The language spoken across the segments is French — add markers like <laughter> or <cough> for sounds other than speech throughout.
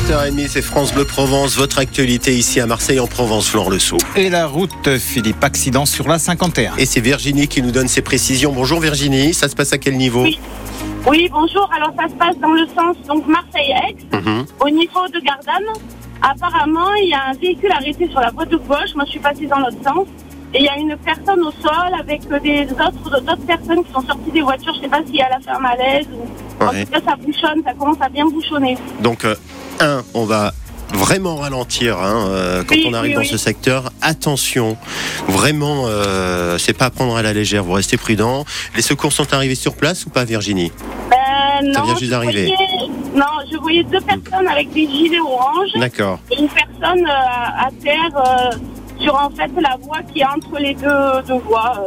7h30, c'est France Bleu Provence, votre actualité ici à Marseille en Provence, Flore Le Sceau. Et la route, Philippe, accident sur la 51. Et c'est Virginie qui nous donne ses précisions. Bonjour Virginie, ça se passe à quel niveau? Oui. Oui, bonjour. Alors ça se passe dans le sens donc Marseille-Aix, Mhm. au niveau de Gardanne. Apparemment, il y a un véhicule arrêté sur la voie de gauche. Moi, je suis passée dans l'autre sens. Et il y a une personne au sol avec des autres d'autres personnes qui sont sorties des voitures. Je sais pas si elle a fait un malaise ou. En tout cas, ça bouchonne, ça commence à bien bouchonner. Donc, euh, un, on va vraiment ralentir hein, euh, quand Oui, on arrive oui, dans oui. ce secteur. Attention, vraiment, euh, c'est pas à prendre à la légère, vous restez prudent. Les secours sont arrivés sur place ou pas Virginie? Euh, non, vient juste d'arriver. Non, je voyais deux personnes avec des gilets orange D'accord. et une personne euh, à terre sur en fait la voie qui est entre les deux, deux voies.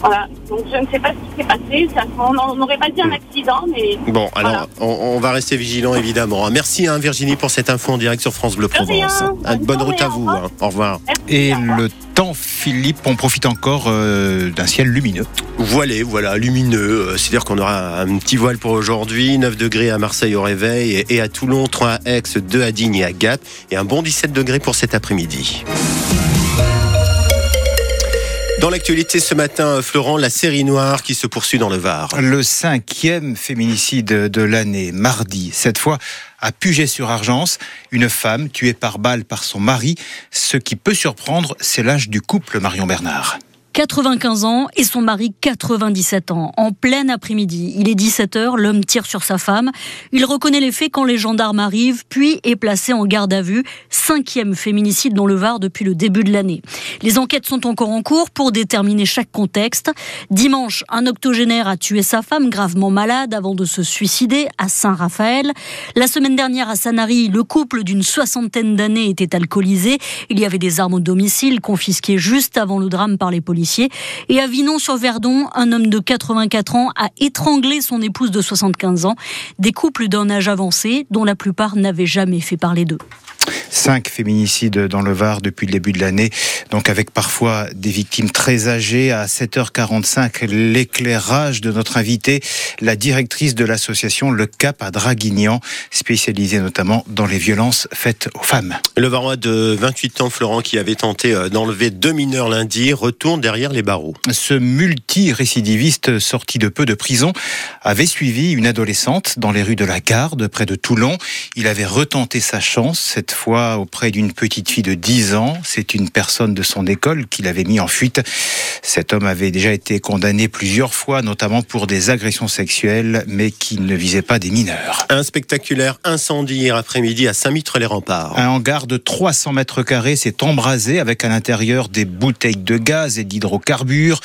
Voilà. Donc je ne sais pas ce qui s'est passé. Ça, on n'aurait pas dit un accident, mais Bon, alors Voilà. on, on va rester vigilant évidemment. hein. Merci hein, Virginie pour cette info en direct sur France Bleu. Provence. Ah, Bonne bonne route à vous. hein. Au revoir. merci, Et au revoir. le temps, Philippe, on profite encore euh, d'un ciel lumineux. Voilé, voilà, lumineux. Euh, C'est-à-dire qu'on aura un petit voile pour aujourd'hui, 9 degrés à Marseille au réveil et, et à Toulon, 3 à Aix, 2 à Digne et à Gap et un bon 17 degrés pour cet après-midi. Dans l'actualité ce matin, Florent, la série noire qui se poursuit dans le Var. Le cinquième féminicide de l'année, mardi. Cette fois, à Puget-sur-Argence, une femme tuée par balle par son mari. Ce qui peut surprendre, c'est l'âge du couple Marion Bernard. 95 ans et son mari 97 ans. En plein après-midi, il est 17h, l'homme tire sur sa femme. Il reconnaît les faits quand les gendarmes arrivent, puis est placé en garde à vue. Cinquième féminicide dans le Var depuis le début de l'année. Les enquêtes sont encore en cours pour déterminer chaque contexte. Dimanche, un octogénaire a tué sa femme gravement malade avant de se suicider à Saint-Raphaël. La semaine dernière à Sanary, le couple d'une soixantaine d'années était alcoolisé. Il y avait des armes au domicile confisquées juste avant le drame par les policiers. Et à Vinon-sur-Verdon, un homme de 84 ans a étranglé son épouse de 75 ans. Des couples d'un âge avancé dont la plupart n'avaient jamais fait parler d'eux. Cinq féminicides dans le Var depuis le début de l'année, donc avec parfois des victimes très âgées. À 7h45, l'éclairage de notre invitée, la directrice de l'association Le Cap à Draguignan, spécialisée notamment dans les violences faites aux femmes. Le Varois de 28 ans, Florent, qui avait tenté euh, d'enlever deux mineurs lundi, retourne derrière les barreaux. Ce multirécidiviste sorti de peu de prison avait suivi une adolescente dans les rues de la Garde, près de Toulon. Il avait retenté sa chance, cette fois auprès d'une petite fille de 10 ans. C'est une personne de son école qui l'avait mis en fuite. Cet homme avait déjà été condamné plusieurs fois, notamment pour des agressions sexuelles, mais qui ne visait pas des mineurs. Un spectaculaire incendie hier après-midi à Saint-Mitre-les-Remparts. Un hangar de 300 mètres carrés s'est embrasé avec à l'intérieur des bouteilles de gaz et d'hydrocarbures.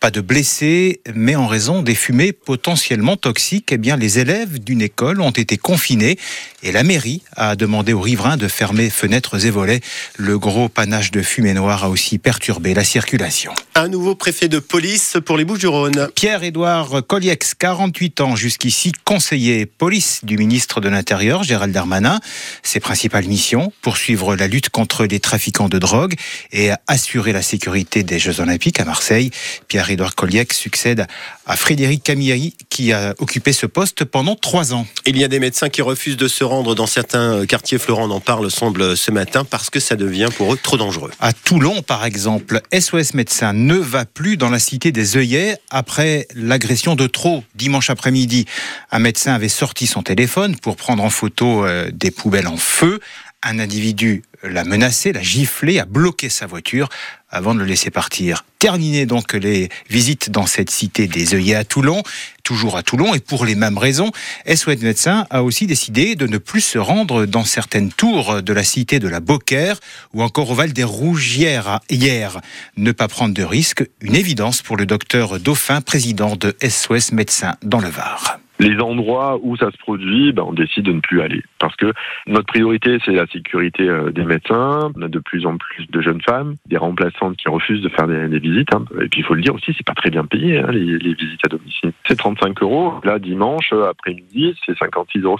Pas de blessés, mais en raison des fumées potentiellement toxiques, eh bien, les élèves d'une école ont été confinés et la mairie a demandé aux riverains de fermer fenêtres et volets. Le gros panache de fumée noire a aussi perturbé la circulation. Un nouveau préfet de police pour les Bouches-du-Rhône. Pierre-Édouard Colliex, 48 ans, jusqu'ici conseiller police du ministre de l'Intérieur, Gérald Darmanin. Ses principales missions, poursuivre la lutte contre les trafiquants de drogue et assurer la sécurité des Jeux Olympiques à Marseille. Pierre-Édouard Colliex succède à Frédéric Camilleri, qui a occupé ce poste pendant trois ans. Il y a des médecins qui refusent de se rendre dans certains quartiers. Florent en parle, ce matin, parce que ça devient pour eux trop dangereux. À Toulon, par exemple, SOS Médecins ne va plus dans la cité des œillets après l'agression de trop dimanche après-midi. Un médecin avait sorti son téléphone pour prendre en photo euh, des poubelles en feu. Un individu l'a menacé, l'a giflé, a bloqué sa voiture avant de le laisser partir. Terminé donc les visites dans cette cité des œillets à Toulon, toujours à Toulon, et pour les mêmes raisons, SOS Médecins a aussi décidé de ne plus se rendre dans certaines tours de la cité de la Beaucaire ou encore au Val des Rougières hier. Ne pas prendre de risques, une évidence pour le docteur Dauphin, président de SOS Médecins dans le Var. Les endroits où ça se produit, ben, on décide de ne plus aller. Parce que notre priorité, c'est la sécurité euh, des médecins. On a de plus en plus de jeunes femmes, des remplaçantes qui refusent de faire des, visites. Hein. Et puis il faut le dire aussi, c'est pas très bien payé, hein, les, visites à domicile. C'est 35 euros. Là, dimanche, après-midi, c'est 56,50 euros.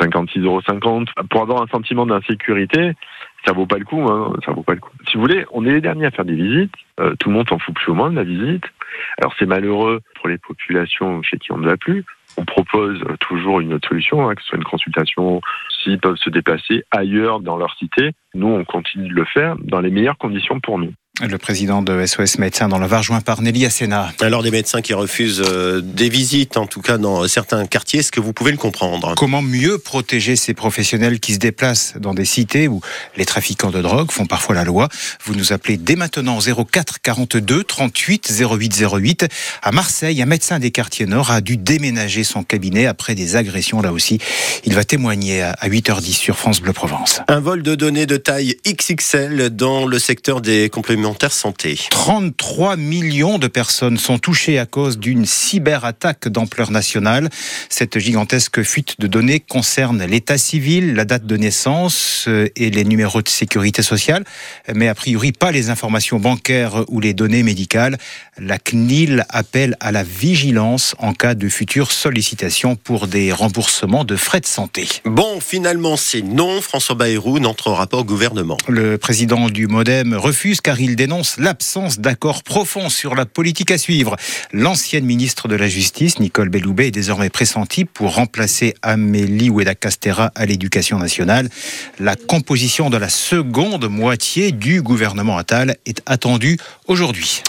56,50 euros. Pour avoir un sentiment d'insécurité, ça vaut pas le coup. Hein, ça vaut pas le coup. Si vous voulez, on est les derniers à faire des visites. Euh, tout le monde s'en fout plus ou moins de la visite. Alors c'est malheureux pour les populations chez qui on ne va plus. On propose toujours une autre solution, hein, que ce soit une consultation, s'ils peuvent se déplacer ailleurs dans leur cité. Nous, on continue de le faire dans les meilleures conditions pour nous. Le président de SOS Médecins dans le Var, joint par Nelly Asséna. Alors des médecins qui refusent euh, des visites, en tout cas dans certains quartiers, est-ce que vous pouvez le comprendre? Comment mieux protéger ces professionnels qui se déplacent dans des cités où les trafiquants de drogue font parfois la loi? Vous nous appelez dès maintenant 04 42 38 08 08. À Marseille, un médecin des quartiers nord a dû déménager son cabinet après des agressions là aussi. Il va témoigner à 8h10 sur France Bleu Provence. Un vol de données de taille XXL dans le secteur des compléments santé. 33 millions de personnes sont touchées à cause d'une cyberattaque d'ampleur nationale. Cette gigantesque fuite de données concerne l'état civil, la date de naissance euh, et les numéros de sécurité sociale, mais a priori pas les informations bancaires ou les données médicales. La CNIL appelle à la vigilance en cas de future sollicitation pour des remboursements de frais de santé. Bon, finalement, c'est non. François Bayrou n'entrera pas au gouvernement. Le président du Modem refuse car il dénonce l'absence d'accord profond sur la politique à suivre. L'ancienne ministre de la Justice, Nicole Belloubet, est désormais pressentie pour remplacer Amélie Oueda-Castera à l'éducation nationale. La composition de la seconde moitié du gouvernement Attal est attendue aujourd'hui.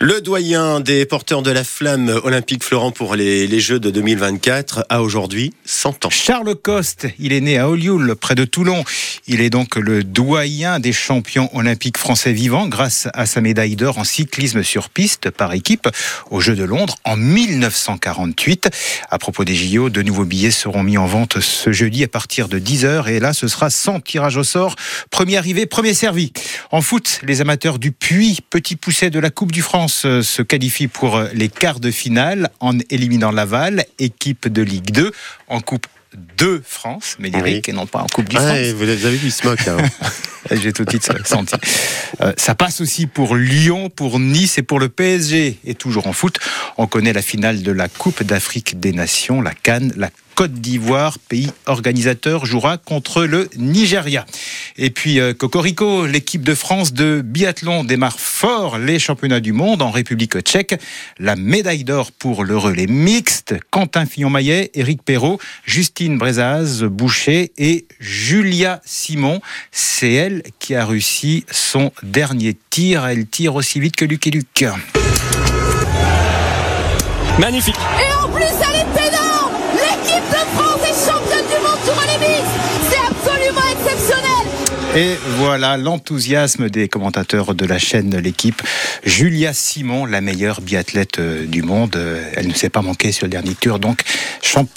Le doyen des porteurs de la flamme olympique Florent pour les, Jeux de 2024 a aujourd'hui 100 ans. Charles Coste, il est né à Olioul, près de Toulon. Il est donc le doyen des champions olympiques français vivants grâce à sa médaille d'or en cyclisme sur piste par équipe aux Jeux de Londres en 1948. À propos des JO, de nouveaux billets seront mis en vente ce jeudi à partir de 10h et là ce sera sans tirage au sort. Premier arrivé, premier servi. En foot, les amateurs du Puy, petit pousset de la Coupe du France euh, se qualifie pour euh, les quarts de finale en éliminant Laval, équipe de Ligue 2, en Coupe de France, mais oui. et non pas en Coupe du France. Vous avez vu, il hein. <laughs> J'ai tout de suite <laughs> senti. Euh, ça passe aussi pour Lyon, pour Nice et pour le PSG. Et toujours en foot, on connaît la finale de la Coupe d'Afrique des Nations, la Cannes, la Côte d'Ivoire, pays organisateur, jouera contre le Nigeria. Et puis euh, Cocorico, l'équipe de France de biathlon démarre fort les championnats du monde en République tchèque. La médaille d'or pour le relais mixte, Quentin Fillon-Maillet, Éric Perrault, Justine Brezaz, Boucher et Julia Simon. C'est elle qui a réussi son dernier tir. Elle tire aussi vite que Luc et Luc. Magnifique. Et en plus, elle Et voilà l'enthousiasme des commentateurs de la chaîne L'équipe. Julia Simon, la meilleure biathlète euh, du monde. Euh, elle ne s'est pas manquée sur le dernier tour, donc championne.